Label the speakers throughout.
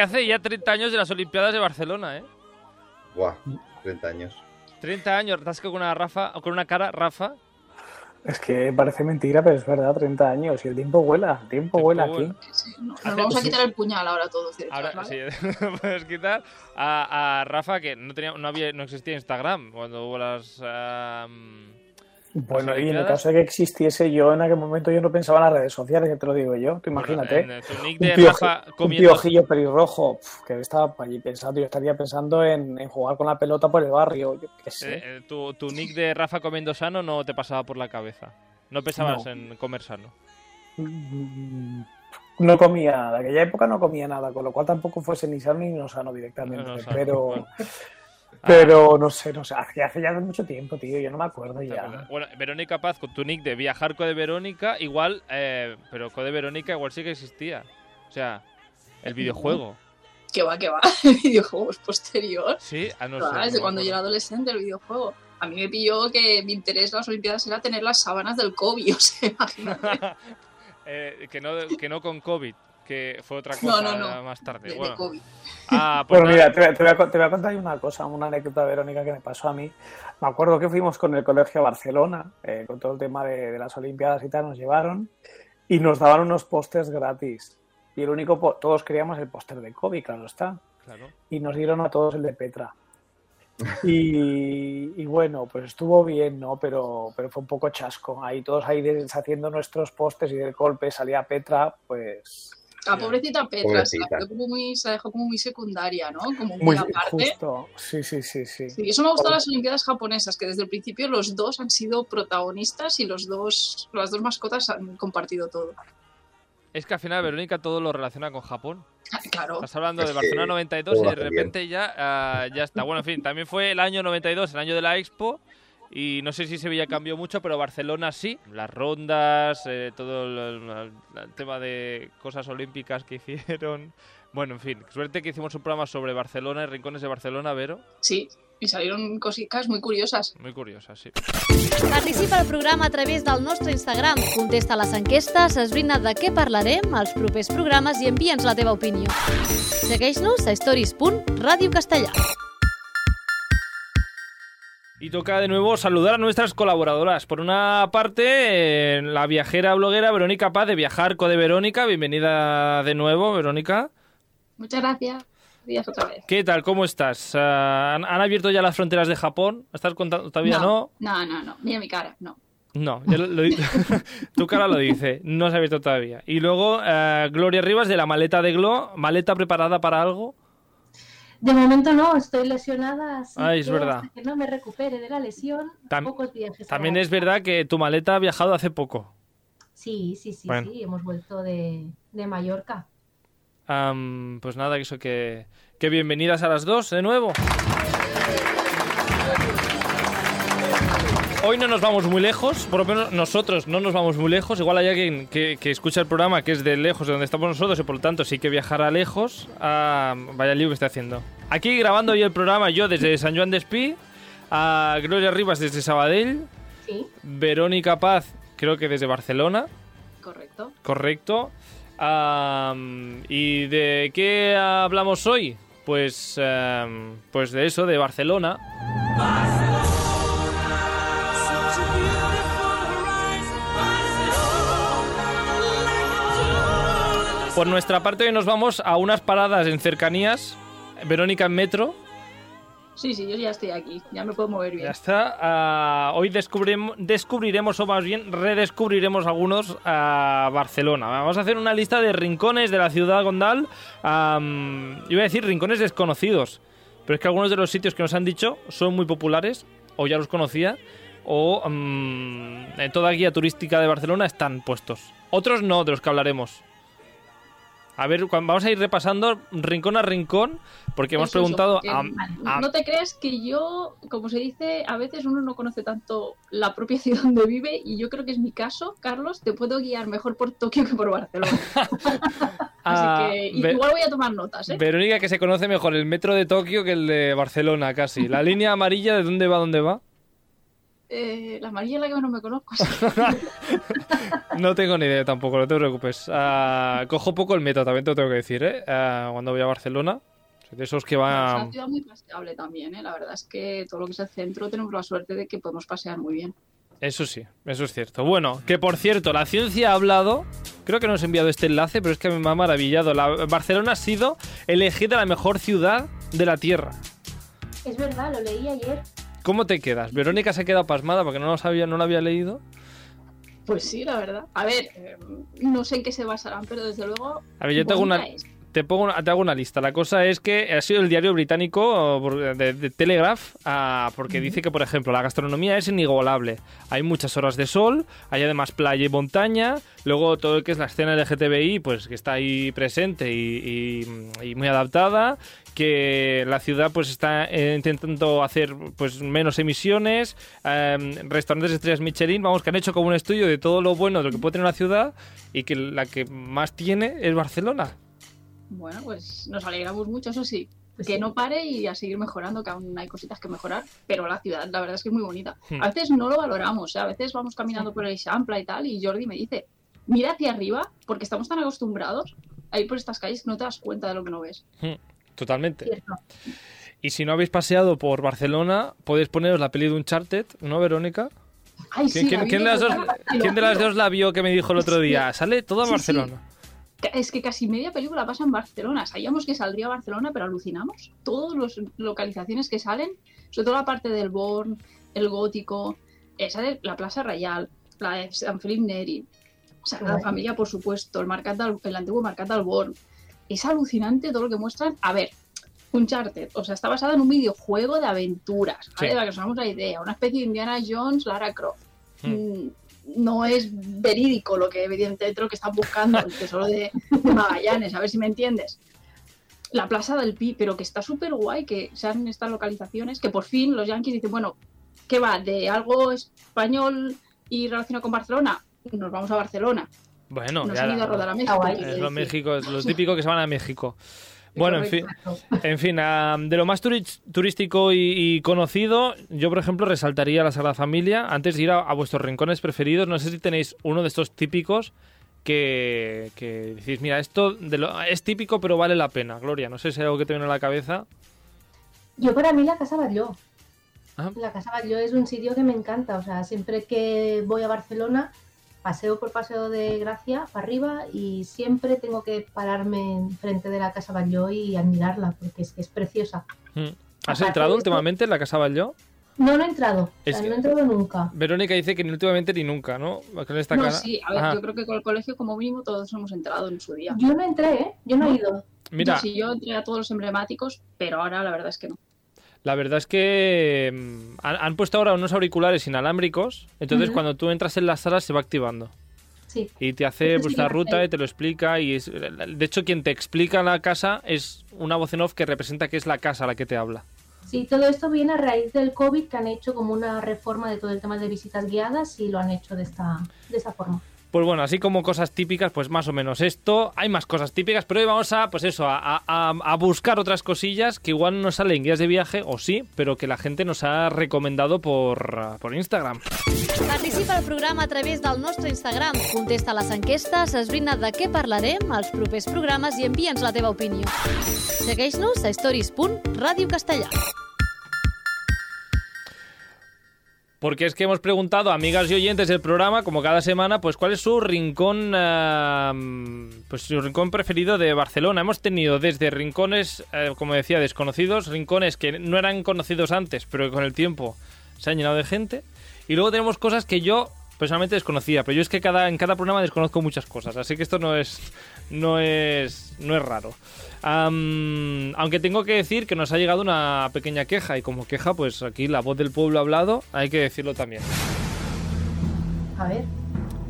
Speaker 1: que hace ya 30 años de las Olimpiadas de Barcelona, ¿eh?
Speaker 2: Buah, 30 años.
Speaker 1: 30 años, estás con una Rafa, o con una cara, Rafa.
Speaker 3: Es que parece mentira, pero es verdad, 30 años. Y el tiempo vuela, el tiempo
Speaker 1: El
Speaker 3: vuela
Speaker 1: tiempo
Speaker 3: aquí.
Speaker 1: vuela.
Speaker 4: Sí, no, nos vamos a quitar el puñal ahora todos.
Speaker 1: Ahora
Speaker 4: hecho,
Speaker 1: sí,
Speaker 4: ¿vale?
Speaker 1: puedes quitar a, a Rafa que no tenía, no había, no existía Instagram cuando hubo las. am,
Speaker 3: Bueno, y en el caso de que existiese, yo en aquel momento yo no pensaba en las redes sociales, ya te lo digo yo. Tú imagínate.
Speaker 1: Bueno, en tu nick
Speaker 3: un,
Speaker 1: de
Speaker 3: pioji- un
Speaker 1: comiendo.
Speaker 3: piojillo pelirrojo pf, que estaba allí pensando, yo estaría pensando en, en jugar con la pelota por el barrio, yo qué sé.
Speaker 1: eh, eh, tu, tu nick de Rafa comiendo sano no te pasaba por la cabeza. No pensabas
Speaker 3: No.
Speaker 1: en comer sano.
Speaker 3: Mm, No comía nada, en aquella época no comía nada, con lo cual tampoco fuese ni sano ni no sano directamente.
Speaker 1: No, no sano,
Speaker 3: pero,
Speaker 1: bueno.
Speaker 3: pero no sé, no sé, hace, hace ya mucho tiempo, tío, yo no me acuerdo ya.
Speaker 1: Bueno, Verónica Paz con tu nick de viajar Code Verónica, igual, eh, pero Code Verónica igual sí que existía. O sea, el videojuego.
Speaker 4: Que va, que va. El videojuego es posterior.
Speaker 1: Sí, a no sé.
Speaker 4: desde cuando yo era adolescente el videojuego. A mí me pilló que mi interés en las Olimpiadas era tener las sábanas del COVID, o sea, imagínate.
Speaker 1: Eh, que, no, que no con COVID, que fue otra cosa
Speaker 4: no, no.
Speaker 1: más tarde.
Speaker 4: De, de
Speaker 1: bueno,
Speaker 4: COVID.
Speaker 1: ah, pues
Speaker 3: Bueno, mira, te, voy a- te voy a, con- te voy a contar una cosa, una anécdota, Verónica, que me pasó a mí. Me acuerdo que fuimos con el colegio a Barcelona, eh, con todo el tema de, de las Olimpiadas y tal, nos llevaron y nos daban unos pósters gratis. Y el único, todos queríamos el póster de Kobe, claro está.
Speaker 1: claro.
Speaker 3: Y nos dieron a todos el de Petra. Y, y bueno, pues estuvo bien, ¿no? Pero, pero fue un poco chasco. Ahí todos ahí deshaciendo nuestros pósters y del golpe salía Petra, pues
Speaker 4: La pobrecita Petra se la,
Speaker 2: Pobrecita.
Speaker 4: quedó como muy, se la dejó como muy secundaria, ¿no? Como muy,
Speaker 3: muy
Speaker 4: aparte.
Speaker 3: justo. Sí, sí, sí, sí.
Speaker 4: Sí, eso me ha gustado de las Olimpiadas japonesas, que desde el principio los dos han sido protagonistas y los dos, las dos mascotas han compartido todo.
Speaker 1: Es que al final Verónica todo lo relaciona con Japón.
Speaker 4: Ah, Claro,
Speaker 1: Estás hablando de Barcelona 92 y de repente ya, ah, ya está. Bueno, en fin, también fue el año 92, el año de la Expo. Y no sé si Sevilla cambió mucho, pero Barcelona sí. Las rondas, eh, todo el, el- el tema de cosas olímpicas que hicieron. Bueno, en fin, suerte que hicimos un programa sobre Barcelona y rincones de Barcelona, Vero.
Speaker 4: sí. Y salieron cositas muy curiosas.
Speaker 1: Muy curiosas, sí.
Speaker 5: Participa al programa a través del nostre Instagram. Contesta les enquestes, esbrina de què parlarem als propers programes i envia'ns la teva opinió. Segueix-nos a stories.radiocastellà.
Speaker 1: Y toca de nuevo saludar a nuestras colaboradoras. Por una parte, eh, la viajera bloguera Verónica Paz de Viajar Code Verónica. Bienvenida de nuevo, Verónica.
Speaker 4: Muchas gracias. Días otra vez.
Speaker 1: ¿Qué tal? ¿Cómo estás? Ah, ¿han, han abierto ya las fronteras de Japón? ¿Estás contando? ¿Todavía no?
Speaker 4: No, no, no. Mira mi cara, no.
Speaker 1: No, ya lo- lo di- tu cara lo dice. No se ha abierto todavía. Y luego, eh, Gloria Rivas de la maleta de Glo. ¿Maleta preparada para algo?
Speaker 6: De momento no, estoy lesionada, así
Speaker 1: Ay, es
Speaker 6: que
Speaker 1: verdad.
Speaker 6: hasta que no me recupere de la lesión,
Speaker 1: Tam-
Speaker 6: pocos viajes.
Speaker 1: También es verdad que tu maleta ha viajado hace poco.
Speaker 6: Sí, sí, sí,
Speaker 1: Bueno.
Speaker 6: sí, hemos vuelto de, de Mallorca.
Speaker 1: Am, pues nada, eso que, que bienvenidas a las dos de nuevo. Hoy no nos vamos muy lejos, por lo menos nosotros no nos vamos muy lejos. Igual hay alguien que, que escucha el programa que es de lejos de donde estamos nosotros y por lo tanto sí que viajará lejos. Ah, vaya lío que estoy haciendo. Aquí grabando hoy el programa yo desde San Juan de Espí, a Gloria Rivas desde Sabadell,
Speaker 6: Sí,
Speaker 1: Verónica Paz creo que desde Barcelona.
Speaker 4: Correcto.
Speaker 1: Correcto. ¿Y de qué hablamos hoy? Pues, pues de eso, de Barcelona. Por nuestra parte hoy nos vamos a unas paradas en cercanías. Verónica en metro.
Speaker 4: Sí, sí, yo ya estoy aquí. Ya me puedo mover bien.
Speaker 1: Ya está. Ah, hoy descubriremos, descubriremos, o más bien redescubriremos algunos a Barcelona. Vamos a hacer una lista de rincones de la ciudad gondal. am, iba a decir rincones desconocidos. Pero es que algunos de los sitios que nos han dicho son muy populares, o ya los conocía, o en toda guía turística de Barcelona están puestos. Otros no, de los que hablaremos. A ver, vamos a ir repasando rincón a rincón, porque hemos
Speaker 4: Eso, eso,
Speaker 1: preguntado
Speaker 4: porque
Speaker 1: a, a-
Speaker 4: No te creas que yo, como se dice, a veces uno no conoce tanto la propia ciudad donde vive y yo creo que es mi caso, Carlos, te puedo guiar mejor por Tokio que por Barcelona. Así que
Speaker 1: Ve-
Speaker 4: igual voy a tomar notas, ¿eh?
Speaker 1: Verónica, que se conoce mejor el metro de Tokio que el de Barcelona, casi. La línea amarilla, ¿de dónde va, dónde va?
Speaker 4: Eh, la amarilla es la que menos me conozco.
Speaker 1: No tengo ni idea tampoco, no te preocupes. Ah, cojo poco el metro, también te lo tengo que decir, ¿eh? Ah, cuando voy a Barcelona. Soy de esos que
Speaker 4: Es
Speaker 1: van...
Speaker 4: una ciudad muy paseable también, ¿eh? La verdad es que todo lo que es el centro tenemos la suerte de que podemos pasear muy bien.
Speaker 1: Eso sí, eso es cierto. Bueno, que por cierto, la ciencia ha hablado. Creo que nos ha enviado este enlace, pero es que me ha maravillado. La, Barcelona ha sido elegida la mejor ciudad de la Tierra.
Speaker 6: Es verdad, lo leí ayer.
Speaker 1: ¿Cómo te quedas? Verónica se ha quedado pasmada porque no lo sabía, no lo había leído.
Speaker 4: Pues sí, la verdad. A ver, eh, no sé en qué se basarán, pero desde luego.
Speaker 1: A ver, yo te hago una,
Speaker 4: es.
Speaker 1: Te, pongo, te hago una lista. La cosa es que ha sido el diario británico de, de Telegraph, ah, porque dice que, por ejemplo, la gastronomía es inigualable. Hay muchas horas de sol, hay además playa y montaña, luego todo lo que es la escena LGTBI, pues que está ahí presente y, y- y muy adaptada, que la ciudad pues está eh, intentando hacer pues menos emisiones, em, restaurantes de estrellas Michelin, vamos, que han hecho como un estudio de todo lo bueno de lo que puede tener una ciudad y que la que más tiene es Barcelona.
Speaker 4: Bueno, pues nos alegramos mucho, eso sí.
Speaker 6: Pues
Speaker 4: que
Speaker 6: sí.
Speaker 4: no pare y a seguir mejorando, que aún hay cositas que mejorar, pero la ciudad, la verdad es que es muy bonita.
Speaker 1: Hmm.
Speaker 4: A veces no lo valoramos, ¿eh? a veces vamos caminando por el Champla y tal, y Jordi me dice, mira hacia arriba, porque estamos tan acostumbrados a ir por estas calles que no te das cuenta de lo que no ves.
Speaker 1: Totalmente.
Speaker 6: Cierto.
Speaker 1: Y si no habéis paseado por Barcelona, podéis poneros la peli de Uncharted, ¿no, Verónica?
Speaker 4: Ay,
Speaker 1: ¿Quién,
Speaker 4: sí,
Speaker 1: quién- de las dos, quién de las la vio que me dijo el otro
Speaker 4: Sí.
Speaker 1: día? Sale toda
Speaker 4: Sí, sí. Es que casi media película pasa en Barcelona. Sabíamos que saldría a Barcelona, pero alucinamos. Todas las localizaciones que salen, sobre todo la parte del Born, el Gótico, esa de la Plaza Real, la de San Felipe Neri, Sagrada
Speaker 6: Guay.
Speaker 4: Familia, por supuesto, el, Mercat del- el antiguo Mercat del Born. Es alucinante todo lo que muestran. A ver, Uncharted, o sea, está basado en un videojuego de aventuras, ¿vale?
Speaker 1: Sí.
Speaker 4: Para que nos hagamos la idea. Una especie de Indiana Jones, Lara Croft.
Speaker 1: Hmm.
Speaker 4: No es verídico lo que evidentemente lo que están buscando, el tesoro de, de Magallanes, a ver si me entiendes. La Plaza del Pi, pero que está súper guay que sean estas localizaciones, que por fin los yankees dicen, bueno, ¿qué va? ¿De algo español y relacionado con Barcelona? Nos vamos a Barcelona.
Speaker 1: Bueno,
Speaker 4: Nos
Speaker 1: ya
Speaker 4: han ido a rodar a México.
Speaker 1: es lo. México, es lo típico que se van a México. Bueno, en fin,
Speaker 6: Exacto.
Speaker 1: en fin ah, de lo más turístico y, y conocido, yo por ejemplo resaltaría la Sagrada Familia. Antes de ir a, a vuestros rincones preferidos, no sé si tenéis uno de estos típicos que, que decís, mira, esto de lo- es típico pero vale la pena. Gloria, no sé si hay algo que te viene a la cabeza.
Speaker 6: Yo para mí la Casa Batlló.
Speaker 1: Ah.
Speaker 6: La Casa Batlló es un sitio que me encanta. O sea, siempre que voy a Barcelona, paseo por Paseo de Gracia para arriba y siempre tengo que pararme enfrente de la Casa Batlló y admirarla porque es que es preciosa.
Speaker 1: Mm. ¿Has
Speaker 6: Aparte
Speaker 1: entrado últimamente en la Casa Batlló?
Speaker 6: No, no he entrado. O sea, no he entrado nunca.
Speaker 1: Verónica dice que ni últimamente ni nunca, ¿no? Con esta
Speaker 4: No,
Speaker 1: cara.
Speaker 4: sí, a ver,
Speaker 1: Ajá.
Speaker 4: yo creo que con el colegio como mínimo todos hemos entrado en su día.
Speaker 6: Yo no entré, ¿eh? Yo no he ido.
Speaker 1: Mira,
Speaker 4: Yo sí, yo entré a todos los emblemáticos, pero ahora la verdad es que no.
Speaker 1: La verdad es que mm, han, han puesto ahora unos auriculares inalámbricos, entonces cuando tú entras en la sala se va activando.
Speaker 6: Sí.
Speaker 1: Y te hace pues, la ruta
Speaker 6: sé.
Speaker 1: y te lo explica. Y es, de hecho, quien te explica la casa es una voz en off que representa que es la casa la que te habla.
Speaker 6: Sí, todo esto viene a raíz del COVID que han hecho como una reforma de todo el tema de visitas guiadas y lo han hecho de esta, de esta forma.
Speaker 1: Pues bueno, así como cosas típicas, pues más o menos esto. Hay más cosas típicas, pero hoy vamos a, pues eso, a, buscar otras cosillas que igual no salen en guías de viaje, o sí, pero que la gente nos ha recomendado por, por Instagram.
Speaker 5: Participa al programa a través del nostre Instagram. Contesta les enquestes, esbrina de què parlarem als propers programes i envia'ns la teva opinió. Segueix-nos a stories.radiocastellà.
Speaker 1: Porque es que hemos preguntado a amigas y oyentes del programa, como cada semana, pues cuál es su rincón, eh, pues su rincón preferido de Barcelona. Hemos tenido desde rincones, eh, como decía, desconocidos, rincones que no eran conocidos antes, pero que con el tiempo se han llenado de gente. Y luego tenemos cosas que yo personalmente desconocía, pero yo es que cada, en cada programa desconozco muchas cosas, así que esto no es, no es, no es raro. Aunque tengo que decir que nos ha llegado una pequeña queja y como queja, pues aquí la voz del pueblo ha hablado, hay que decirlo también.
Speaker 6: A ver.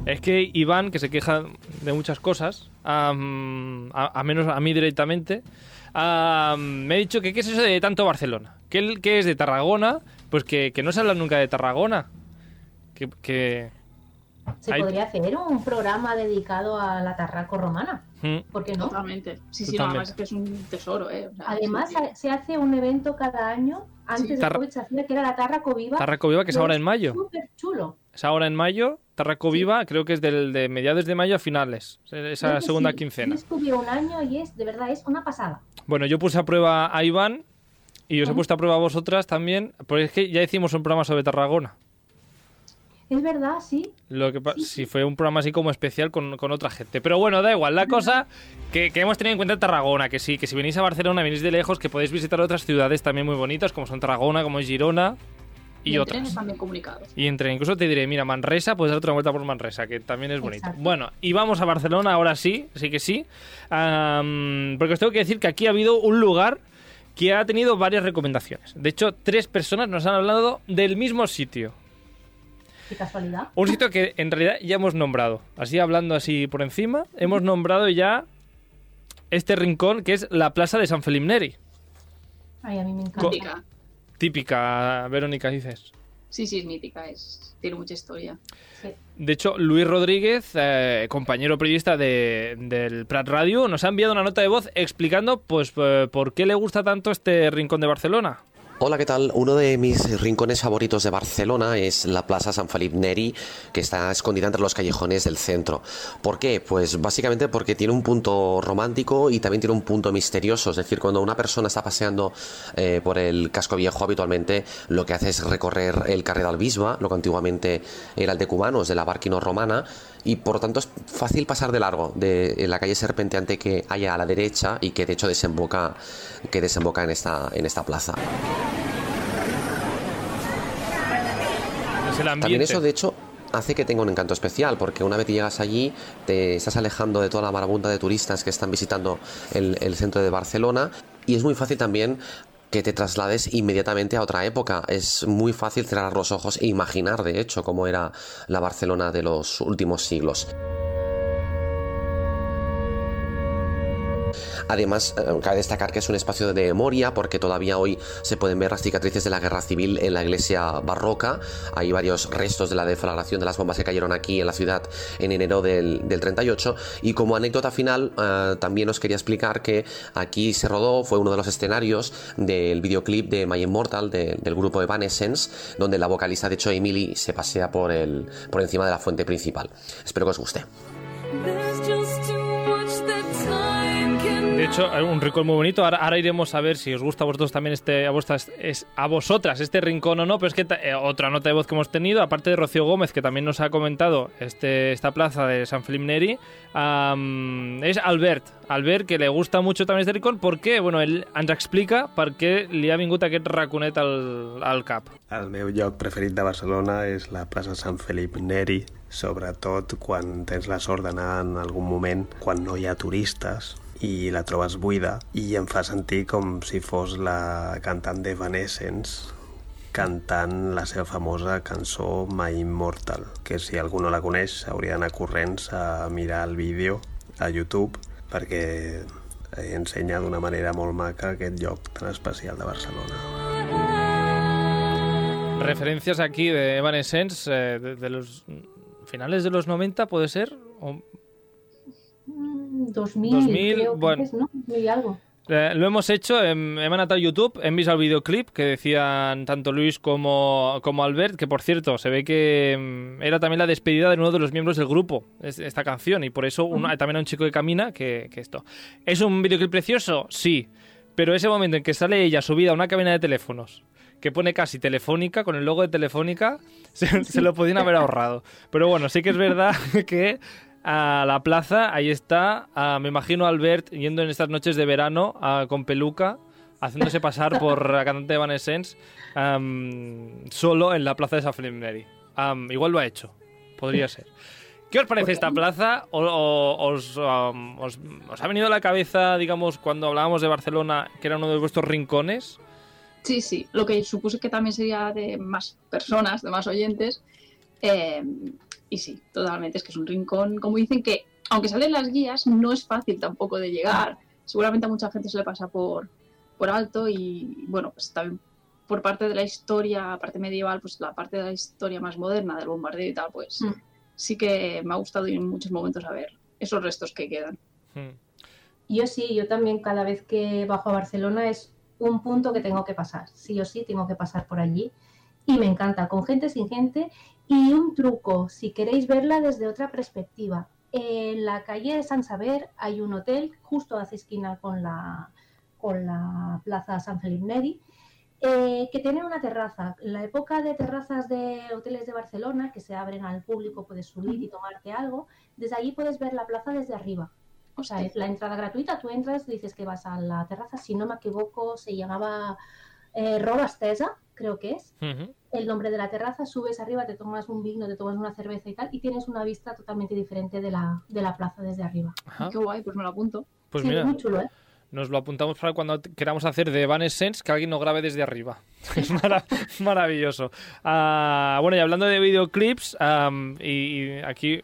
Speaker 1: Es que Iván, que se queja de muchas cosas, a, a menos a mí directamente, am, me ha dicho que qué es eso de tanto Barcelona, que es de Tarragona, pues que, que no se habla nunca de Tarragona. Que, que-
Speaker 6: Se
Speaker 1: Hay-
Speaker 6: podría hacer un programa dedicado a la Tarraco romana. ¿Por qué no?
Speaker 4: Totalmente. Sí, sí,
Speaker 1: Totalmente.
Speaker 4: no, además es que es un tesoro, ¿eh? O sea,
Speaker 6: Además,
Speaker 4: sí,
Speaker 6: se hace un evento cada año. Antes
Speaker 4: Sí.
Speaker 6: de COVID se hacía que era la Tarraco Viva.
Speaker 1: Tarraco Viva, que es ahora en mayo.
Speaker 6: Súper chulo.
Speaker 1: Es ahora en mayo. Tarraco Viva, creo que es del, de mediados de mayo a finales. Esa segunda
Speaker 6: sí.
Speaker 1: quincena.
Speaker 6: Yo un año y es, de verdad, es una pasada.
Speaker 1: Bueno, yo puse a prueba a Iván y os he puesto a prueba a vosotras también, porque es que ya hicimos un programa sobre Tarragona.
Speaker 6: Es verdad, sí.
Speaker 1: Lo que
Speaker 6: Sí,
Speaker 1: si fue un programa así como especial con, con otra gente. Pero bueno, da igual. La cosa que, que hemos tenido en cuenta Tarragona, que sí, que si venís a Barcelona, venís de lejos, que podéis visitar otras ciudades también muy bonitas, como son Tarragona, como es Girona y,
Speaker 4: en
Speaker 1: otras.
Speaker 4: trenes también comunicados.
Speaker 1: Y entre, incluso te diré, mira, Manresa, puedes dar otra vuelta por Manresa, que también es bonito.
Speaker 6: Exacto.
Speaker 1: Bueno, y vamos a Barcelona ahora sí, sí que sí. Porque os tengo que decir que aquí ha habido un lugar que ha tenido varias recomendaciones. De hecho, tres personas nos han hablado del mismo sitio.
Speaker 6: Qué casualidad.
Speaker 1: Un sitio que en realidad ya hemos nombrado. Así hablando así por encima, hemos nombrado ya este rincón que es la Plaza de San Felipe Neri.
Speaker 6: Ay, a mí me encanta.
Speaker 4: Mítica.
Speaker 1: Típica, Verónica, dices.
Speaker 4: Sí, sí, es mítica, es, tiene mucha historia.
Speaker 6: Sí.
Speaker 1: De hecho, Luis Rodríguez, eh, compañero periodista de, del Prat Radio, nos ha enviado una nota de voz explicando pues eh, por qué le gusta tanto este rincón de Barcelona.
Speaker 7: Hola, ¿qué tal? Uno de mis rincones favoritos de Barcelona es la Plaza San Felip Neri, que está escondida entre los callejones del centro. ¿Por qué? Pues básicamente porque tiene un punto romántico y también tiene un punto misterioso. Es decir, cuando una persona está paseando eh, por el casco viejo habitualmente, lo que hace es recorrer el carrer del Bisba, lo que antiguamente era el de Cubanos, de la Barquino Romana, y por lo tanto es fácil pasar de largo de la calle serpenteante que hay a la derecha y que de hecho desemboca, que desemboca en esta, en esta plaza.
Speaker 1: Es el ambiente.
Speaker 7: También eso, de hecho, hace que tenga un encanto especial, porque una vez que llegas allí, te estás alejando de toda la marabunta de turistas que están visitando el, el centro de Barcelona y es muy fácil también que te traslades inmediatamente a otra época. Es muy fácil cerrar los ojos e imaginar, de hecho, cómo era la Barcelona de los últimos siglos. Además, eh, cabe destacar que es un espacio de memoria porque todavía hoy se pueden ver las cicatrices de la guerra civil en la iglesia barroca. Hay varios restos de la deflagración de las bombas que cayeron aquí en la ciudad en enero del, del 38. Y como anécdota final, eh, también os quería explicar que aquí se rodó, fue uno de los escenarios del videoclip de My Immortal de- del grupo Evanescence, donde la vocalista, de hecho, Emily, se pasea por, el, por encima de la fuente principal. Espero que os guste.
Speaker 1: De hecho, un rincón muy bonito. Ahora, ahora iremos a ver si os gusta a vosotros también este, a, vuestras, es, a vosotras este rincón o no. Pero es que eh, otra nota de voz que hemos tenido, aparte de Rocío Gómez, que también nos ha comentado este, esta plaza de San Felipe Neri, am, es Albert. Albert, que le gusta mucho también este rincón, perquè, bueno, ell ens explica per què li ha vingut aquest raconet al, al cap.
Speaker 8: El meu lloc preferit de Barcelona és la plaça Sant Felip Neri, sobretot quan tens la sort d'anar en algun moment quan no hi ha turistes i la trobes buida i em fa sentir com si fos la cantant d'Evanescence cantant la seva famosa cançó My Immortal, que si algú no la coneix hauria d'anar corrents a mirar el vídeo a YouTube perquè ensenya d'una manera molt maca aquest lloc tan especial de Barcelona.
Speaker 1: Referencias aquí de Evanescence eh, de, de los finales de los 90, ¿puede ser? O-
Speaker 6: 2000,
Speaker 1: 2000,
Speaker 6: creo que
Speaker 1: bueno.
Speaker 6: es, ¿no? 2000 y algo.
Speaker 1: Eh, lo hemos hecho, hem anat a YouTube, hem vist el videoclip que decían tanto Luis como, como Albert, que por cierto, se ve que mm, era también la despedida de uno de los miembros del grupo, es- esta canción, y por eso un- también hay un chico que camina que, que esto. ¿Es un videoclip precioso? Sí, pero ese momento en que sale ella subida a una cabina de teléfonos, que pone casi telefónica, con el logo de telefónica, se, se lo podían haber ahorrado. Pero bueno, sí que es verdad que a la plaza, ahí está, me imagino a Albert yendo en estas noches de verano con peluca, haciéndose pasar por la cantante de Evanescence, solo en la plaza de San Felipe Neri. Am, igual lo ha hecho, podría ser. ¿Qué os parece esta plaza? ¿O, o- os, am, os- os ha venido a la cabeza, digamos, cuando hablábamos de Barcelona, que era uno de vuestros rincones?
Speaker 4: Sí, sí, lo que supuse que también sería de más personas, de más oyentes. eh, y sí, totalmente, es que es un rincón, como dicen que, aunque salen las guías, no es fácil tampoco de llegar. Seguramente a mucha gente se le pasa por, por alto y, bueno, pues también por parte de la historia, parte medieval, pues la parte de la historia más moderna del bombardeo y tal, pues
Speaker 6: Mm.
Speaker 4: sí que me ha gustado ir en muchos momentos a ver esos restos que quedan.
Speaker 1: Mm.
Speaker 6: Yo sí, yo también cada vez que bajo a Barcelona es un punto que tengo que pasar. Sí o sí tengo que pasar por allí. Y me encanta, con gente, sin gente. Y un truco, si queréis verla desde otra perspectiva. En la calle de San Saber hay un hotel justo hace esquina con la, con la plaza San Felipe Neri, eh, que tiene una terraza. En la época de terrazas de hoteles de Barcelona, que se abren al público, puedes subir y tomarte algo, desde allí puedes ver la plaza desde arriba. O sea, es la entrada gratuita, tú entras, dices que vas a la terraza, si no me equivoco, se llamaba eh, Robastesa, creo que es el nombre de la terraza, subes arriba, te tomas un vino, te tomas una cerveza y tal, y tienes una vista totalmente diferente de la, de la plaza desde arriba.
Speaker 1: Ajá.
Speaker 4: Qué guay, pues me lo apunto.
Speaker 1: Pues
Speaker 6: sí,
Speaker 1: mira,
Speaker 6: muy chulo, ¿eh?
Speaker 1: nos lo apuntamos para cuando queramos hacer de Evanescence, que alguien nos grabe desde arriba. Es mara- maravilloso. Ah, bueno, y hablando de videoclips, y, y aquí,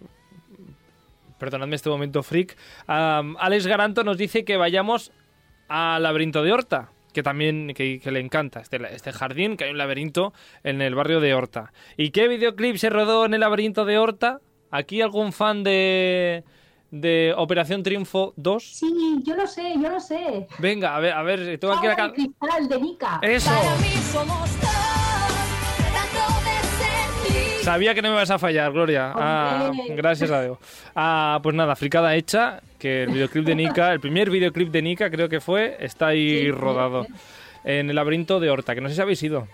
Speaker 1: perdonadme este momento freak, Alex Garanto nos dice que vayamos al laberinto de Horta, que también que, que le encanta, este, este jardín, que hay un laberinto en el barrio de Horta. ¿Y qué videoclip se rodó en el laberinto de Horta? ¿Aquí algún fan de, de Operación Triunfo 2?
Speaker 6: Sí, yo lo sé, yo lo sé.
Speaker 1: Venga, a ver, a ver, tengo aquí la
Speaker 6: Fábula de
Speaker 1: can-
Speaker 6: cristal de Nika.
Speaker 1: ¡Eso! Sabía que no me vas a fallar, Gloria. Ah, gracias a Dios. Ah, pues nada, fricada hecha, que el videoclip de Nika, el primer videoclip de Nika creo que fue, está ahí
Speaker 6: Sí,
Speaker 1: rodado.
Speaker 6: sí.
Speaker 1: En el laberinto de Horta, que no sé si habéis ido.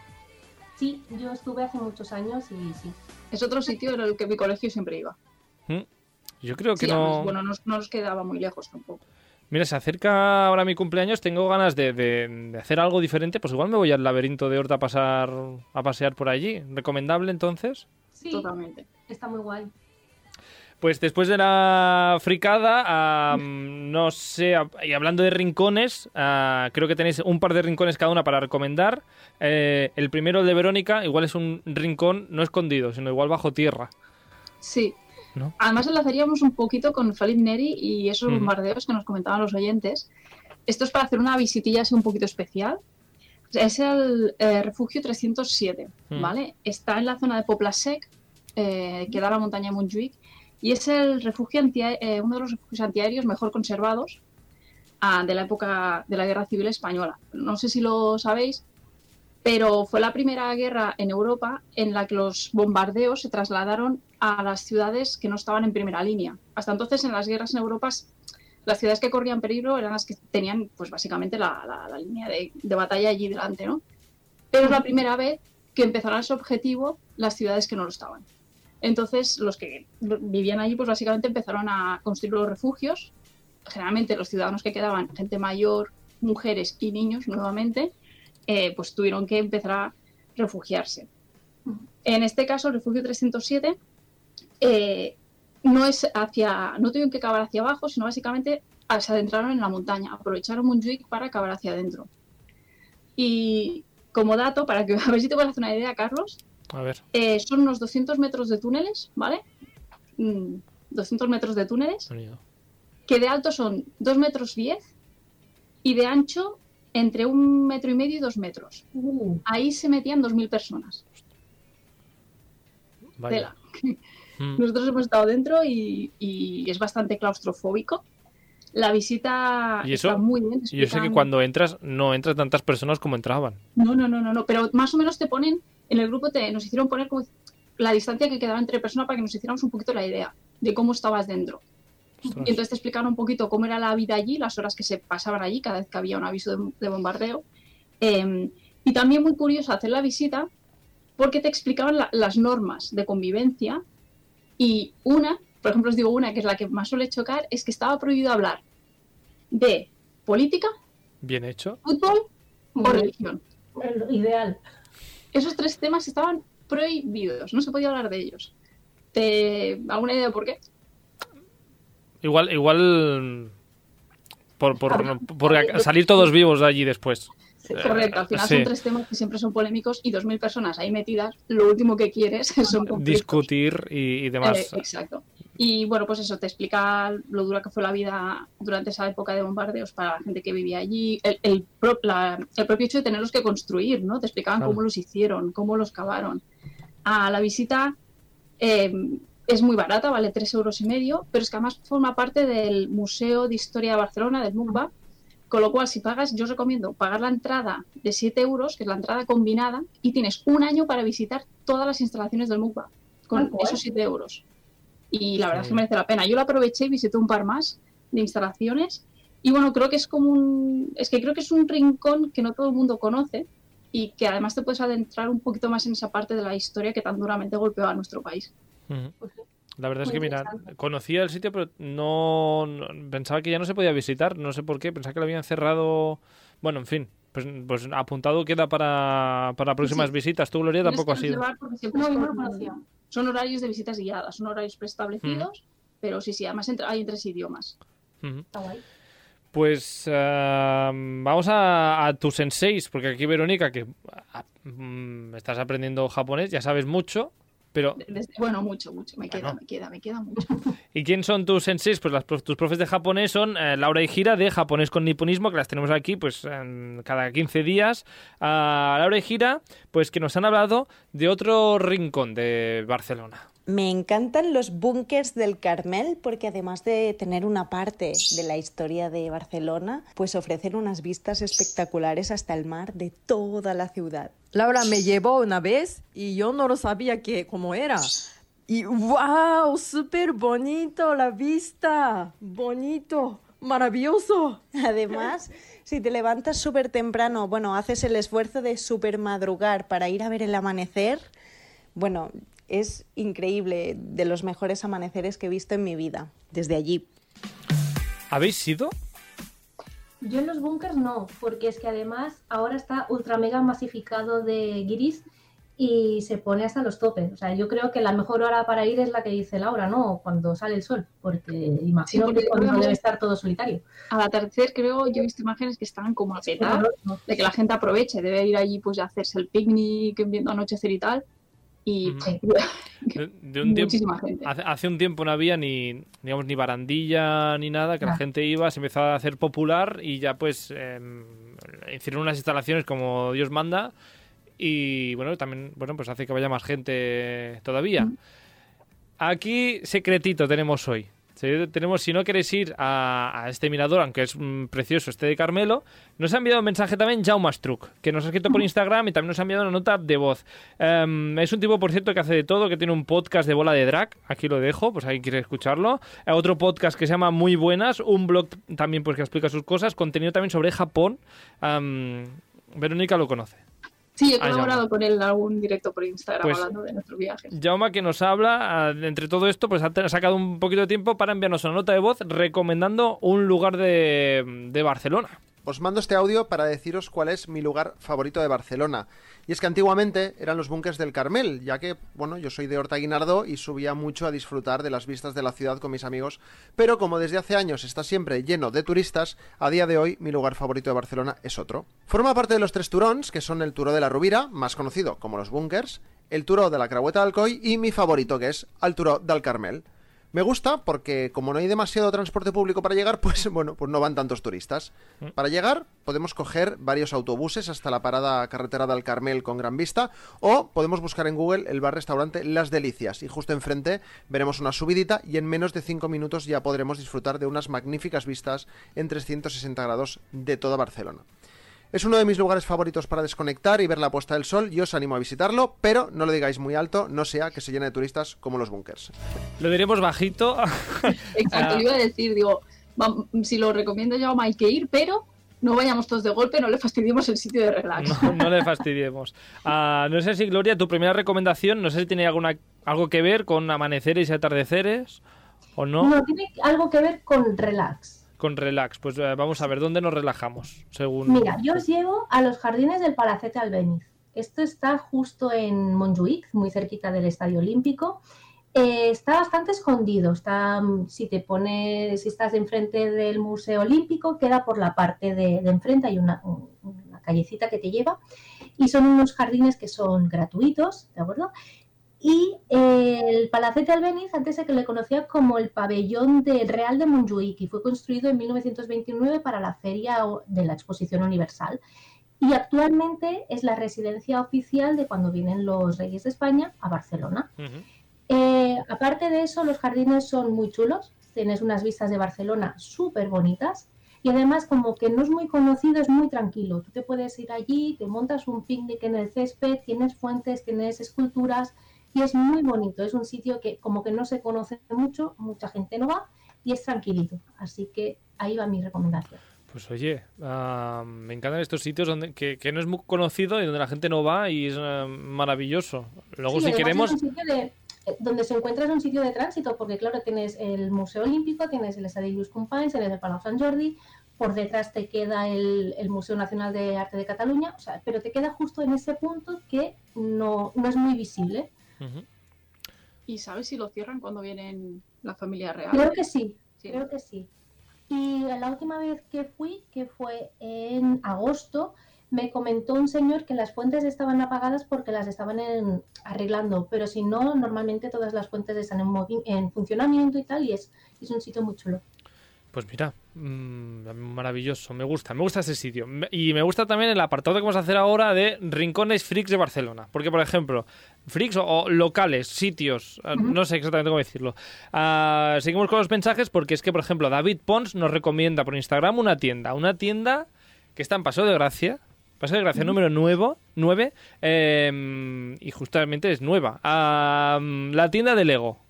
Speaker 6: Sí, yo estuve hace muchos años y sí.
Speaker 4: Es otro sitio en el que mi colegio siempre iba.
Speaker 1: ¿Mm? Yo creo que
Speaker 4: Sí,
Speaker 1: no...
Speaker 4: bueno, no, no nos quedaba muy lejos tampoco.
Speaker 1: Mira, se acerca ahora mi cumpleaños, tengo ganas de, de- de hacer algo diferente, pues igual me voy al laberinto de Horta a pasar a pasear por allí. ¿Recomendable entonces?
Speaker 6: Sí,
Speaker 4: Totalmente.
Speaker 6: está muy guay.
Speaker 1: Pues después de la fricada, am, no sé, a- y hablando de rincones, ah, creo que tenéis un par de rincones cada una para recomendar. Eh, el primero, el de Verónica, igual es un rincón no escondido, sino igual bajo tierra.
Speaker 4: Sí.
Speaker 1: ¿No?
Speaker 4: Además enlazaríamos un poquito con Falip Neri y esos bombardeos que nos comentaban los oyentes. Esto es para hacer una visitilla así un poquito especial. Es el eh, refugio 307,
Speaker 1: Mm.
Speaker 4: ¿vale? Está en la zona de Poplasec, eh, que da la montaña de Montjuic, y es el refugio antia- eh, uno de los refugios antiaéreos mejor conservados ah, de la época de la Guerra Civil Española. No sé si lo sabéis, pero fue la primera guerra en Europa en la que los bombardeos se trasladaron a las ciudades que no estaban en primera línea. Hasta entonces, en las guerras en Europa, las ciudades que corrían peligro eran las que tenían, pues básicamente, la, línea de, de batalla allí delante, ¿no? Pero es la primera vez que empezaron a ser objetivo las ciudades que no lo estaban. Entonces, los que vivían allí, pues básicamente empezaron a construir los refugios. Generalmente los ciudadanos que quedaban, gente mayor, mujeres y niños nuevamente, eh, pues tuvieron que empezar a refugiarse. En este caso, el refugio 307 eh, no es hacia, no tuvieron que cavar hacia abajo, sino básicamente ah, se adentraron en la montaña, aprovecharon Montjuic para cavar hacia adentro. Y como dato, para que a ver si te puedes hacer una idea, Carlos,
Speaker 1: A ver.
Speaker 4: eh, son unos 200 metros de túneles, ¿vale? Mm, 200 metros de túneles,
Speaker 1: sonido.
Speaker 4: que de alto son 2 metros 10 y de ancho entre un metro y medio y dos metros.
Speaker 6: Uh,
Speaker 4: Ahí se metían 2.000 personas.
Speaker 1: Vaya.
Speaker 4: Tela.
Speaker 1: Mm.
Speaker 4: Nosotros hemos estado dentro y, y es bastante claustrofóbico. La visita
Speaker 1: ¿Y eso?
Speaker 4: está muy bien.
Speaker 1: Y yo sé que
Speaker 4: explican-
Speaker 1: cuando entras, no entran tantas personas como entraban.
Speaker 4: No, no, no, no, no, pero más o menos te ponen, en el grupo te, nos hicieron poner como la distancia que quedaba entre personas para que nos hiciéramos un poquito la idea de cómo estabas dentro.
Speaker 1: Ostras.
Speaker 4: Y entonces te explicaron un poquito cómo era la vida allí, las horas que se pasaban allí cada vez que había un aviso de, de bombardeo. Eh, y también muy curioso hacer la visita porque te explicaban la- las normas de convivencia y una, por ejemplo os digo una que es la que más suele chocar, es que estaba prohibido hablar de política,
Speaker 1: Bien hecho.
Speaker 4: fútbol o religión.
Speaker 6: el- ideal.
Speaker 4: Esos tres temas estaban prohibidos, no se podía hablar de ellos. ¿Te... ¿Alguna idea de por qué?
Speaker 1: Igual, igual por, por, por salir todos vivos de allí después.
Speaker 6: Sí.
Speaker 1: Eh,
Speaker 4: Correcto, al final
Speaker 1: sí.
Speaker 4: son tres temas que siempre son polémicos y dos mil personas ahí metidas, lo último que quieres son conflictos.
Speaker 1: Discutir y, y demás.
Speaker 4: Eh, exacto. Y bueno, pues eso te explica lo dura que fue la vida durante esa época de bombardeos para la gente que vivía allí, el, el, pro- la- el propio hecho de tenerlos que construir, ¿no? Te explicaban
Speaker 1: Claro.
Speaker 4: cómo los hicieron, cómo los cavaron. A la visita, eh, es muy barata, vale 3 euros y medio, pero es que además forma parte del Museo de Historia de Barcelona, del MUCBA, con lo cual si pagas, yo os recomiendo pagar la entrada de 7 euros, que es la entrada combinada, y tienes un año para visitar todas las instalaciones del MUCBA, con
Speaker 6: Ah,
Speaker 4: esos 7 euros. Y la verdad es que merece la pena. Yo lo aproveché y visité un par más de instalaciones, y bueno, creo que es como un, es que creo que es un rincón que no todo el mundo conoce, y que además te puedes adentrar un poquito más en esa parte de la historia que tan duramente golpeó a nuestro país.
Speaker 1: La verdad es que, mira, conocía el sitio, pero no, no- pensaba que ya no se podía visitar. No sé por qué. Pensaba que lo habían cerrado. Bueno, en fin. Pues, pues apuntado queda para, para próximas
Speaker 4: Sí.
Speaker 1: visitas. Tú, Gloria,
Speaker 4: Tienes
Speaker 1: tampoco has ido.
Speaker 6: No, yo no lo
Speaker 4: son-
Speaker 6: conocía.
Speaker 4: Son horarios de visitas guiadas, son horarios preestablecidos, pero sí, sí, además entre- hay en tres idiomas.
Speaker 6: Está guay.
Speaker 1: Pues ah, vamos a, a tus senseis, porque aquí Verónica, que ah, mm, estás aprendiendo japonés, ya sabes mucho, pero
Speaker 4: Desde- bueno, mucho, mucho, me queda,
Speaker 1: Bueno.
Speaker 4: me queda, me queda mucho.
Speaker 1: ¿y quién son tus senseis? Pues las, tus profes de japonés son eh, Laura y Gira de Japonés con Niponismo, que las tenemos aquí pues en- cada 15 días. A Laura y Gira, pues que nos han hablado de otro rincón de Barcelona.
Speaker 9: Me encantan los búnkers del Carmel porque además de tener una parte de la historia de Barcelona, pues ofrecen unas vistas espectaculares hasta el mar de toda la ciudad.
Speaker 10: Laura me llevó una vez y yo no lo sabía que cómo era. Y wow, súper bonito la vista, bonito, maravilloso.
Speaker 9: Además, si te levantas súper temprano, bueno, haces el esfuerzo de súper madrugar para ir a ver el amanecer, bueno, es increíble, de los mejores amaneceres que he visto en mi vida, desde allí.
Speaker 1: ¿Habéis ido?
Speaker 6: Yo en los búnkers no, porque es que además ahora está ultra mega masificado de guiris y se pone hasta los topes. O sea, yo creo que la mejor hora para ir es la que dice Laura, ¿no? Cuando sale el sol, porque imagino
Speaker 4: porque
Speaker 6: que cuando debe estar todo solitario.
Speaker 4: Al atardecer creo, yo he visto imágenes que están como a petar, de que la gente aproveche, debe ir allí pues a hacerse el picnic, viendo anochecer y tal, y.
Speaker 1: De, de un tiempo,
Speaker 4: muchísima gente.
Speaker 1: hace, hace un tiempo no había ni, digamos, ni barandilla ni nada, que la
Speaker 6: Ah.
Speaker 1: gente iba, se empezó a hacer popular y ya pues em, hicieron unas instalaciones como Dios manda y bueno, también bueno pues hace que vaya más gente todavía.
Speaker 4: Mm.
Speaker 1: Aquí secretito tenemos hoy. Sí, Tenemos, si no queréis ir a, a este mirador, aunque es mm, precioso este de Carmelo, nos ha enviado un mensaje también Jaume Struck, que nos ha escrito por Instagram y también nos ha enviado una nota de voz. Em, es un tipo, por cierto, que hace de todo, que tiene un podcast de bola de drag, aquí lo dejo, pues alguien quiere escucharlo. Eh, otro podcast que se llama Muy Buenas, un blog también pues que explica sus cosas, contenido también sobre Japón. Am, Verónica lo conoce.
Speaker 4: Sí, he
Speaker 1: Ah,
Speaker 4: colaborado con él en algún directo por Instagram
Speaker 1: Pues-
Speaker 4: hablando de nuestros viajes.
Speaker 1: Jauma que nos habla, ah, entre todo esto, pues ha sacado un poquito de tiempo para enviarnos una nota de voz recomendando un lugar de, de Barcelona.
Speaker 11: Os mando este audio para deciros cuál es mi lugar favorito de Barcelona. Y es que antiguamente eran los búnkers del Carmel, ya que, bueno, yo soy de Horta Guinardó y subía mucho a disfrutar de las vistas de la ciudad con mis amigos, pero como desde hace años está siempre lleno de turistas, a día de hoy mi lugar favorito de Barcelona es otro. Forma parte de los tres turons, que son el Turó de la Rubira, más conocido como los búnkers, el Turó de la Creueta de Alcoy y mi favorito, que es el del Carmel. Me gusta porque como no hay demasiado transporte público para llegar, pues bueno, pues no van tantos turistas. Para llegar podemos coger varios autobuses hasta la parada carretera del Carmel con Gran Vista o podemos buscar en Google el bar restaurante Las Delicias y justo enfrente veremos una subidita y en menos de 5 minutos ya podremos disfrutar de unas magníficas vistas en 360 grados de toda Barcelona. Es uno de mis lugares favoritos para desconectar y ver la puesta del sol y os animo a visitarlo, pero no lo digáis muy alto, no sea que se llene de turistas como los búnkers.
Speaker 1: Lo diremos bajito.
Speaker 4: Exacto, iba a decir, digo, si lo recomiendo ya hay que ir, pero no vayamos todos de golpe, no le fastidiemos el sitio de relax.
Speaker 1: No, no le fastidiemos. Ah, no sé si, Gloria, tu primera recomendación, no sé si tiene alguna, algo que ver con amaneceres y atardeceres o no,
Speaker 6: No, tiene algo que ver con relax.
Speaker 1: Con relax. Pues eh, vamos a ver, ¿dónde nos relajamos? Según...
Speaker 6: Mira, yo os llevo a los jardines del Palacete Albéniz. Esto está justo en Montjuïc, muy cerquita del Estadio Olímpico. Eh, está bastante escondido. Está, mm, si te pones, si estás enfrente del Museo Olímpico, queda por la parte de, enfrente, hay una, un- una callecita que te lleva. Y son unos jardines que son gratuitos, ¿de acuerdo? Y eh, el Palacete Albéniz, antes se que le conocía como el pabellón del Real de Montjuïc y fue construido en 1929 para la feria de la Exposición Universal. Y actualmente es la residencia oficial de cuando vienen los reyes de España a Barcelona.
Speaker 1: Ujú.
Speaker 6: Eh, aparte de eso, los jardines son muy chulos. Tienes unas vistas de Barcelona súper bonitas. Y además, como que no es muy conocido, es muy tranquilo. Tú te puedes ir allí, te montas un picnic en el césped, tienes fuentes, tienes esculturas y es muy bonito. Es un sitio que como que no se conoce mucho, mucha gente no va y es tranquilito. Así que ahí va mi recomendación.
Speaker 1: Pues oye, ah, me encantan estos sitios donde que, que no es muy conocido y donde la gente no va y es ah, maravilloso. Luego
Speaker 6: Sí,
Speaker 1: si queremos...
Speaker 6: eh, donde se encuentra es un sitio de tránsito, porque claro, tienes el Museo Olímpico, tienes el Estadi Lluís Companys, tienes el Palau Sant Jordi, por detrás te queda el, el Museo Nacional de Arte de Cataluña, o sea, pero te queda justo en ese punto que no, no es muy visible.
Speaker 4: ¿Y sabes si lo cierran cuando vienen la familia real?
Speaker 6: Creo que sí,
Speaker 4: Sí.
Speaker 6: creo que sí. Y la última vez que fui, que fue en agosto, me comentó un señor que las fuentes estaban apagadas porque las estaban en- arreglando, pero si no, normalmente todas las fuentes están en, funcionamiento y tal, y es, es un sitio muy chulo.
Speaker 1: Pues mira, mm, maravilloso, me gusta, me gusta ese sitio. Y me gusta también el apartado que vamos a hacer ahora de rincones freaks de Barcelona. Porque, por ejemplo, freaks o, o locales, sitios, ah, no sé exactamente cómo decirlo. Ah, seguimos con los mensajes porque es que, por ejemplo, David Pons nos recomienda por Instagram una tienda. Una tienda que está en Paseo de Gracia. Paseo de Gracia número 9, 9 eh, y justamente es nueva. Ah, la tienda de Lego.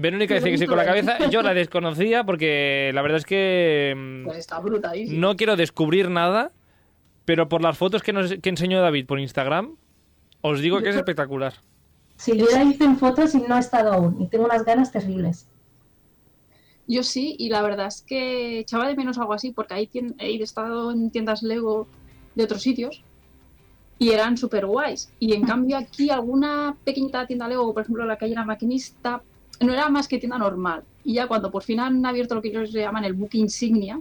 Speaker 1: Verónica dice que sí con la cabeza. Yo la desconocía porque la verdad es que mm,
Speaker 4: Pues está brutalísimo.
Speaker 1: no quiero descubrir nada, pero por las fotos que, nos, que enseñó David por Instagram, os digo que es espectacular.
Speaker 6: Si yo ya hice en fotos y no he estado aún, y tengo unas ganas terribles.
Speaker 4: Yo sí, y la verdad es que echaba de menos algo así, porque ahí he estado en tiendas Lego de otros sitios y eran súper guays. Y en cambio aquí alguna pequeñita tienda Lego, por ejemplo la calle La Maquinista, no era más que tienda normal. Y ya cuando por fin han abierto lo que ellos llaman el book insignia,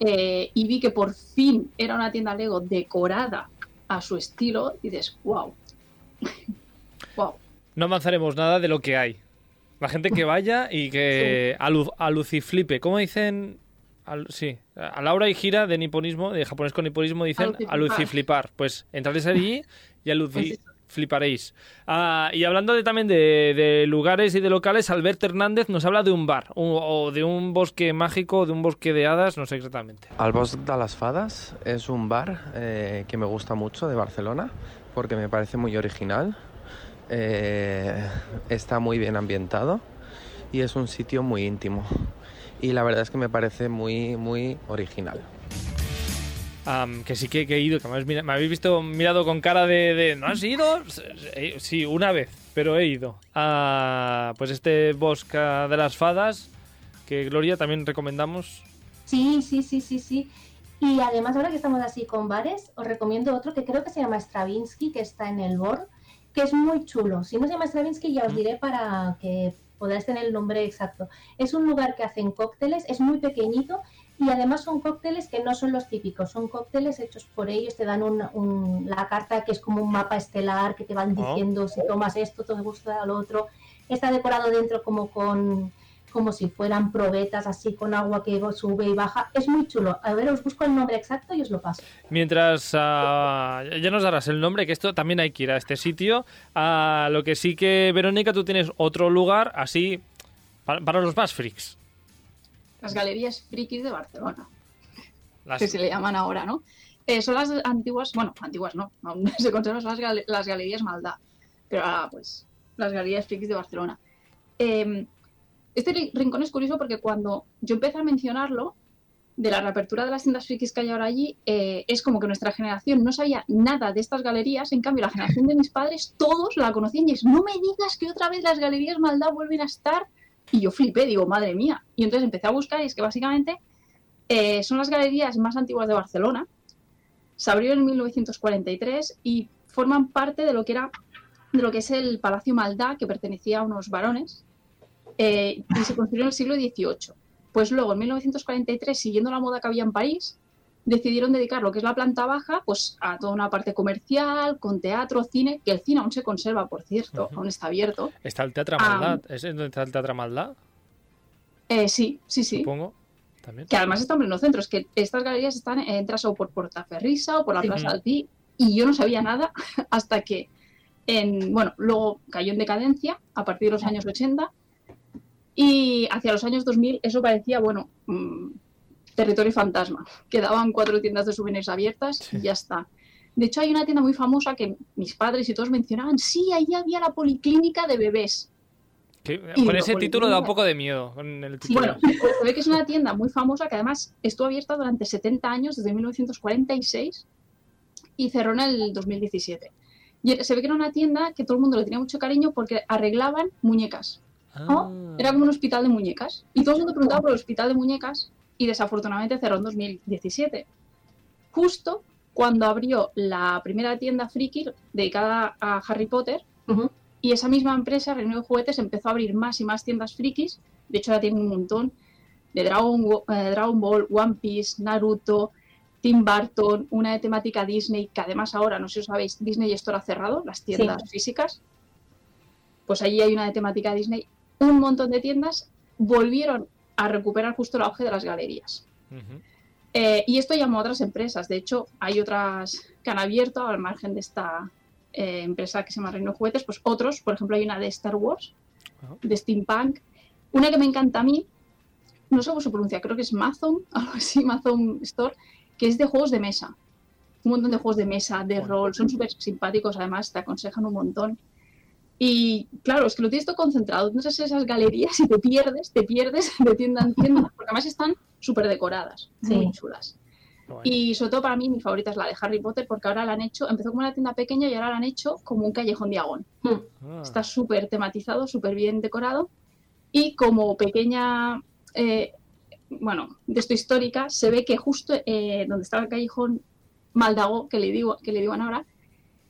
Speaker 4: eh, y vi que por fin era una tienda Lego decorada a su estilo, y dices, wow. wow.
Speaker 1: No avanzaremos nada de lo que hay. La gente que vaya y que alu- aluciflipe. ¿Cómo dicen? Al- sí, a Laura y Gira de niponismo, de japonés con niponismo, dicen
Speaker 4: Aluciflipar.
Speaker 1: aluciflipar. Pues entraréis allí y alucifliparéis. Ah, y hablando de, también de, de lugares y de locales, Alberto Hernández nos habla de un bar un- o de un bosque mágico, de un bosque de hadas, no sé exactamente.
Speaker 12: Al Bosque de las Fadas es un bar eh, que me gusta mucho de Barcelona porque me parece muy original, eh, está muy bien ambientado y es un sitio muy íntimo. Y la verdad es que me parece muy, muy original.
Speaker 1: Que sí que, que he ido, que me me habéis visto mirado con cara de, de, ¿no has ido? Eh, Sí, una vez, pero he ido. a pues este bosque de las fadas, que Gloria también recomendamos.
Speaker 6: Sí, sí, sí, sí, sí. Y además, ahora que estamos así con bares, os recomiendo otro que creo que se llama Stravinsky, que está en el BOR, que es muy chulo. Si no se llama Stravinsky, ya os diré para que podáis tener el nombre exacto. Es un lugar que hacen cócteles, es muy pequeñito y además son cócteles que no son los típicos, son cócteles hechos por ellos, te dan una- un- la carta que es como un mapa estelar que te van
Speaker 13: Oh.
Speaker 6: diciendo si tomas esto, te gusta lo otro. Está decorado dentro como con como si fueran probetas así con agua que sube y baja. Es muy chulo. A ver, os busco el nombre exacto y os lo paso.
Speaker 1: Mientras ah, ya nos darás el nombre, que esto también hay que ir a este sitio. A lo que sí que, Verónica, tú tienes otro lugar así para, para los más freaks.
Speaker 4: Las galerías frikis de Barcelona.
Speaker 1: Las-
Speaker 4: que se le llaman ahora, ¿no? Eh, son las antiguas, bueno, antiguas no, aún se conservan las, gal- las galerías Maldá, pero ahora pues las galerías frikis de Barcelona. Eh, este ri- rincón es curioso porque cuando yo empecé a mencionarlo, de la reapertura de las tiendas frikis que hay ahora allí, eh, es como que nuestra generación no sabía nada de estas galerías, en cambio la generación de mis padres, todos la conocían y es, no me digas que otra vez las galerías Maldá vuelven a estar, y yo flipé, digo, madre mía, y entonces empecé a buscar y es que básicamente eh, son las galerías más antiguas de Barcelona. Se abrieron en 1943 y forman parte de lo que era de lo que es el Palacio Maldá, que pertenecía a unos varones, eh, y se construyó en el siglo XVIII. Pues luego, en 1943, siguiendo la moda que había en París, decidieron dedicar lo que es la planta baja pues a toda una parte comercial, con teatro, cine, que el cine aún se conserva, por cierto, aún está abierto.
Speaker 1: Está el Teatro. Maldad. ¿Es donde está el Teatro Maldad?
Speaker 4: Eh, sí, sí, sí.
Speaker 1: Supongo. También.
Speaker 4: que además está en pleno centro. Es que estas galerías están, entras o por Portaferrisa o por la
Speaker 1: Sí.
Speaker 4: Plaza. Alpí, y yo no sabía nada hasta que En, bueno, luego cayó en decadencia a partir de los años 80 y hacia los años 2000 eso parecía, bueno, mm, territorio fantasma. Quedaban cuatro tiendas de souvenirs abiertas y ya está. De hecho, hay una tienda muy famosa que mis padres y todos mencionaban, sí, ahí había la policlínica de bebés.
Speaker 1: Con ese título da un poco de miedo. Con el
Speaker 4: Sí, bueno, se ve que es una tienda muy famosa que además estuvo abierta durante 70 años, desde 1946, y cerró en el 2017. Y se ve que era una tienda que todo el mundo le tenía mucho cariño porque arreglaban muñecas.
Speaker 1: Ah.
Speaker 4: Era como un hospital de muñecas. Y todo el mundo preguntaba por el hospital de muñecas y desafortunadamente cerró en 2017. Justo cuando abrió la primera tienda friki dedicada a Harry Potter. Y esa misma empresa, Reino de Juguetes, empezó a abrir más y más tiendas frikis. De hecho, ya tienen un montón de Dragon, eh, Dragon Ball, One Piece, Naruto, Tim Burton, una de temática Disney, que además ahora, no sé si os sabéis, Disney Store ha cerrado, las tiendas
Speaker 6: Sí.
Speaker 4: físicas. Pues allí hay una de temática Disney. Un montón de tiendas volvieron a recuperar justo el auge de las galerías. Eh, y esto llamó a otras empresas. De hecho, hay otras que han abierto al margen de esta eh, empresa que se llama Reino Juguetes. Pues otros, por ejemplo, hay una de Star Wars, de Steampunk. Una que me encanta a mí, no sé cómo se pronuncia, creo que es Amazon, algo así, Amazon Store, que es de juegos de mesa. Un montón de juegos de mesa, de rol, son súper simpáticos, además te aconsejan un montón. Y claro, es que lo tienes todo concentrado, entras en esas galerías y te pierdes, te pierdes de tienda en tienda, porque además están súper decoradas, muy
Speaker 6: Sí.
Speaker 4: chulas. Y sobre todo para mí mi favorita es la de Harry Potter porque ahora la han hecho, empezó como una tienda pequeña y ahora la han hecho como un callejón diagón.
Speaker 1: Ah.
Speaker 4: Está súper tematizado, súper bien decorado y como pequeña, eh, bueno, de esto histórica, se ve que justo eh, donde estaba el callejón Maldago, que le, digo, que le digan ahora,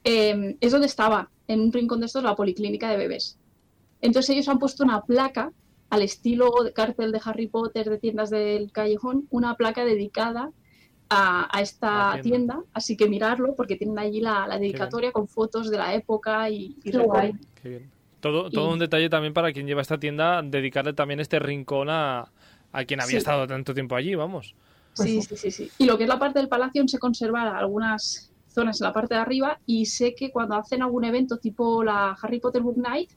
Speaker 4: eh, es donde estaba, en un rincón de estos, la policlínica de bebés. Entonces ellos han puesto una placa al estilo de cartel de Harry Potter de tiendas del callejón, una placa dedicada a, a esta tienda.
Speaker 1: tienda.
Speaker 4: así que mirarlo porque tienen allí la, la dedicatoria con fotos de la época y, y
Speaker 6: Qué guay.
Speaker 1: Qué bien. Todo, todo
Speaker 4: Y-
Speaker 1: un detalle también para quien lleva esta tienda, dedicarle también este rincón a, a quien había
Speaker 4: Sí.
Speaker 1: estado tanto tiempo allí, vamos.
Speaker 6: Pues
Speaker 4: sí,
Speaker 6: sí.
Speaker 4: sí, sí, sí. Y lo que es la parte del palacio se conservan algunas zonas en la parte de arriba y sé que cuando hacen algún evento tipo la Harry Potter Book Night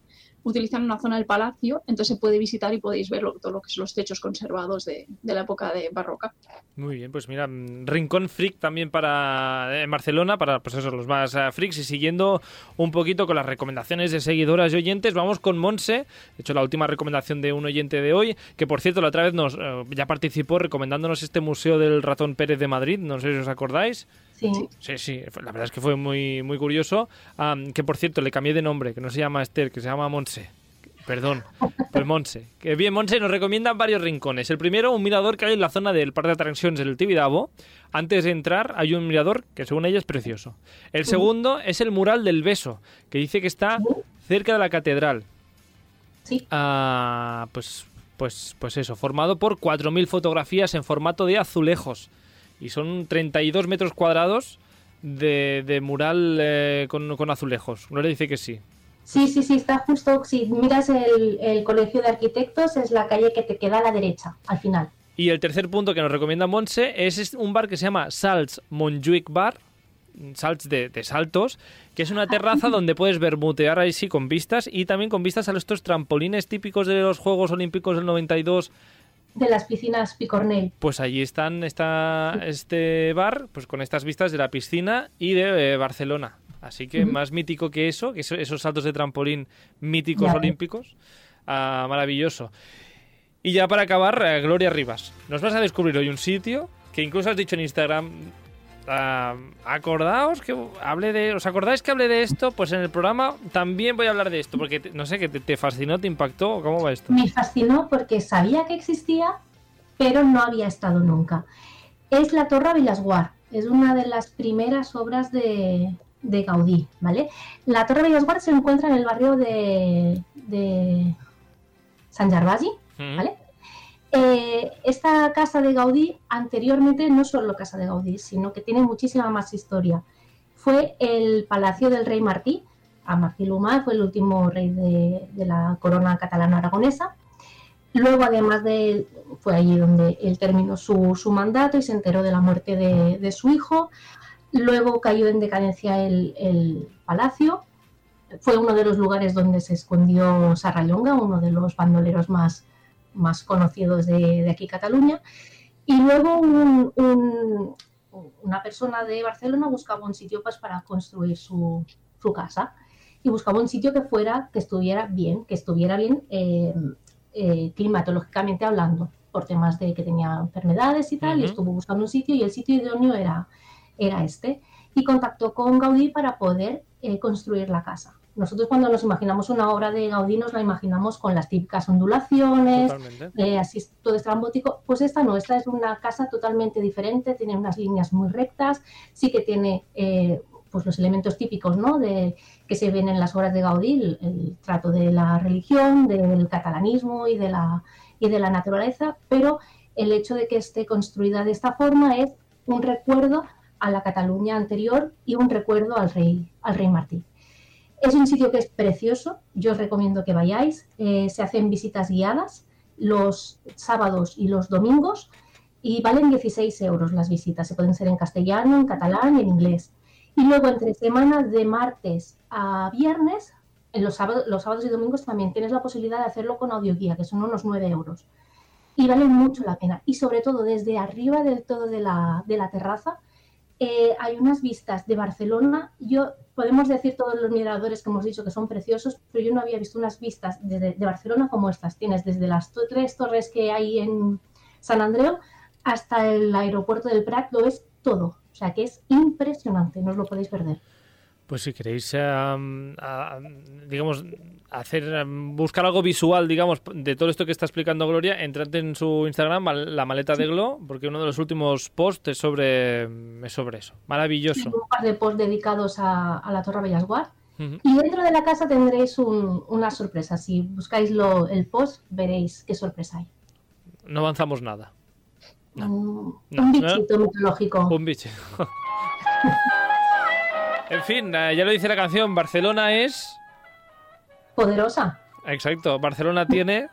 Speaker 4: utilizan una zona del palacio, entonces se puede visitar y podéis ver todo lo que son los techos conservados de, la época de barroca.
Speaker 1: Muy bien, pues mira, Rincón Freak también para en Barcelona, para pues eso, los más eh, freaks. Y siguiendo un poquito con las recomendaciones de seguidoras y oyentes, vamos con Monse. De hecho, la última recomendación de un oyente de hoy, que por cierto, la otra vez nos eh, ya participó recomendándonos este Museo del Ratón Pérez de Madrid. No sé si os acordáis.
Speaker 6: Sí.
Speaker 1: Sí, la verdad es que fue muy, muy curioso. Que por cierto, le cambié de nombre, que no se llama Esther, que se llama Monse. Perdón, pues Monse. Que bien, Monse nos recomienda varios rincones. El primero, un mirador que hay en la zona del Parque de Atracciones del Tibidabo. Antes de entrar, hay un mirador que según ella es precioso. El segundo es el mural del beso, que dice que está cerca de la catedral.
Speaker 6: Sí.
Speaker 1: Ah, pues, pues, pues eso, formado por 4.000 fotografías en formato de azulejos. Y son 32 metros cuadrados de, de mural eh, con, con azulejos. Gloria dice que sí.
Speaker 6: Sí, sí, sí, está justo, si miras el, el Colegio de Arquitectos, es la calle que te queda a la derecha, al final.
Speaker 1: Y el tercer punto que nos recomienda Monse es un bar que se llama Salts Montjuic Bar, Salts de, de saltos, que es una terraza donde puedes bermutear ahí sí con vistas y también con vistas a estos trampolines típicos de los Juegos Olímpicos del 92.
Speaker 6: De las piscinas Picornell.
Speaker 1: Pues allí están está este bar, pues con estas vistas de la piscina y de eh, Barcelona. Así que más mítico que eso, que eso- esos saltos de trampolín míticos
Speaker 6: Ya
Speaker 1: olímpicos. Ah, maravilloso. Y ya para acabar, eh, Gloria Rivas. Nos vas a descubrir hoy un sitio que incluso has dicho en Instagram. Acordaos que hable de. ¿Os acordáis que hablé de esto? Pues en el programa también voy a hablar de esto, porque te- no sé, que te, te fascinó, te impactó. ¿Cómo va esto?
Speaker 6: Me fascinó porque sabía que existía, pero no había estado nunca. Es la Torre Villasguard, es una de las primeras obras de, de Gaudí, ¿vale? La Torre Villasguard se encuentra en el barrio de, de San Gervasi,
Speaker 1: Mm.
Speaker 6: Eh, esta casa de Gaudí anteriormente no solo casa de Gaudí, sino que tiene muchísima más historia. Fue el palacio del rey Martí, a Martí Lumá, fue el último rey de, la corona catalana-aragonesa. Luego, además de fue allí donde él terminó su, mandato y se enteró de la muerte de, su hijo. Luego cayó en decadencia el, el palacio fue uno de los lugares donde se escondió Sarrallonga, uno de los bandoleros más, más conocidos de, de aquí Cataluña. Y luego un- un- una persona de Barcelona buscaba un sitio pues, para construir su, su casa y buscaba un sitio que fuera, que estuviera bien, que estuviera bien eh, eh, climatológicamente hablando, por temas de que tenía enfermedades y tal, y estuvo buscando un sitio y el sitio idóneo era, era este. Y contactó con Gaudí para poder eh, construir la casa. Nosotros cuando nos imaginamos una obra de Gaudí nos la imaginamos con las típicas ondulaciones, eh, así todo estrambótico. Pues esta no, esta es una casa totalmente diferente, tiene unas líneas muy rectas, sí que tiene eh, pues los elementos típicos ¿no? de, que se ven en las obras de Gaudí, el, el trato de la religión, del catalanismo y de, la, y de la naturaleza, pero el hecho de que esté construida de esta forma es un recuerdo a la Cataluña anterior y un recuerdo al rey, al rey Martí. Es un sitio que es precioso, yo os recomiendo que vayáis. Eh, se hacen visitas guiadas los sábados y los domingos y valen 16 euros las visitas. Se pueden hacer en castellano, en catalán en inglés. Y luego entre semanas de martes a viernes, los sábados, y domingos también tienes la posibilidad de hacerlo con audioguía, que son unos 9 euros. Y vale mucho la pena. Y sobre todo desde arriba del todo de la, de la terraza, eh, hay unas vistas de Barcelona. Yo podemos decir todos los miradores que hemos dicho que son preciosos, pero yo no había visto unas vistas de, de Barcelona como estas. Tienes desde las tres torres que hay en San Andreu hasta el aeropuerto del Prat, lo es todo. O sea que es impresionante, no os lo podéis perder.
Speaker 1: Pues si queréis, a- digamos, hacer buscar algo visual, digamos, de todo esto que está explicando Gloria, entrad en su Instagram, la maleta de Glo, porque uno de los últimos posts es sobre, es sobre eso. Maravilloso.
Speaker 6: Tengo un par de posts dedicados a, a la Torre Bellasguard.
Speaker 1: Ujú.
Speaker 6: Y dentro de la casa tendréis un- una sorpresa. Si buscáis lo- el post, veréis qué sorpresa hay.
Speaker 1: No avanzamos nada.
Speaker 6: Un,
Speaker 1: No,
Speaker 6: un
Speaker 1: no.
Speaker 6: bichito mitológico.
Speaker 1: Un bicho. en fin, eh, ya lo dice la canción, Barcelona es...
Speaker 6: Poderosa.
Speaker 1: Exacto, Barcelona tiene...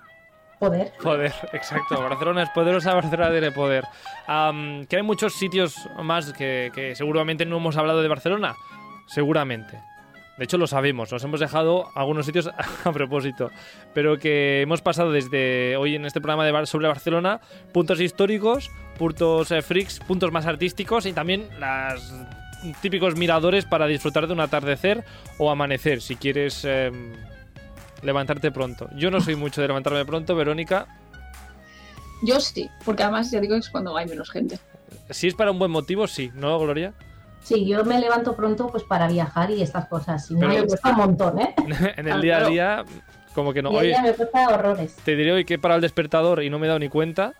Speaker 6: Poder.
Speaker 1: Poder, exacto. Barcelona es poderosa, Barcelona tiene poder. Que hay muchos sitios más que, que seguramente no hemos hablado de Barcelona. Seguramente. De hecho, lo sabemos. Nos hemos dejado algunos sitios a propósito. Pero que hemos pasado desde hoy en este programa de Bar- sobre Barcelona puntos históricos, puntos eh, freaks, puntos más artísticos y también los típicos miradores para disfrutar de un atardecer o amanecer, si quieres em, levantarte pronto. Yo no soy mucho de levantarme pronto, Verónica.
Speaker 4: Yo sí, porque además ya digo que es cuando hay menos gente.
Speaker 1: Si es para un buen motivo, sí, ¿no, Gloria?
Speaker 6: Sí, yo me levanto pronto pues para viajar y estas cosas. Si no,
Speaker 1: Pero-
Speaker 6: me cuesta un montón, ¿eh?
Speaker 1: en el día a día, como que no.
Speaker 6: Día a
Speaker 1: Oye,
Speaker 6: día me cuesta horrores.
Speaker 1: te diré hoy que he parado el despertador y no me he dado ni cuenta.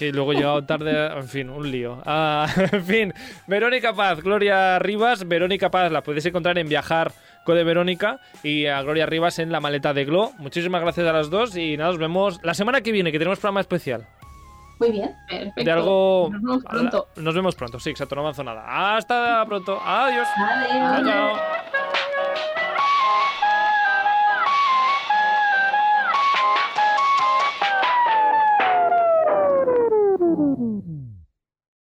Speaker 1: Que luego he llegado tarde, en fin, un lío. Ah, en fin, Verónica Paz, Gloria Rivas. Verónica Paz la podéis encontrar en Viajar Code Verónica y a Gloria Rivas en La Maleta de Glo. Muchísimas gracias a las dos y nada, nos vemos la semana que viene, que tenemos programa especial.
Speaker 6: Muy bien.
Speaker 4: Perfecto.
Speaker 1: De algo.
Speaker 4: Nos vemos pronto.
Speaker 1: Nos vemos pronto, sí, exacto, no avanzo nada. Hasta pronto. Adiós.
Speaker 6: Adiós.
Speaker 1: Chao.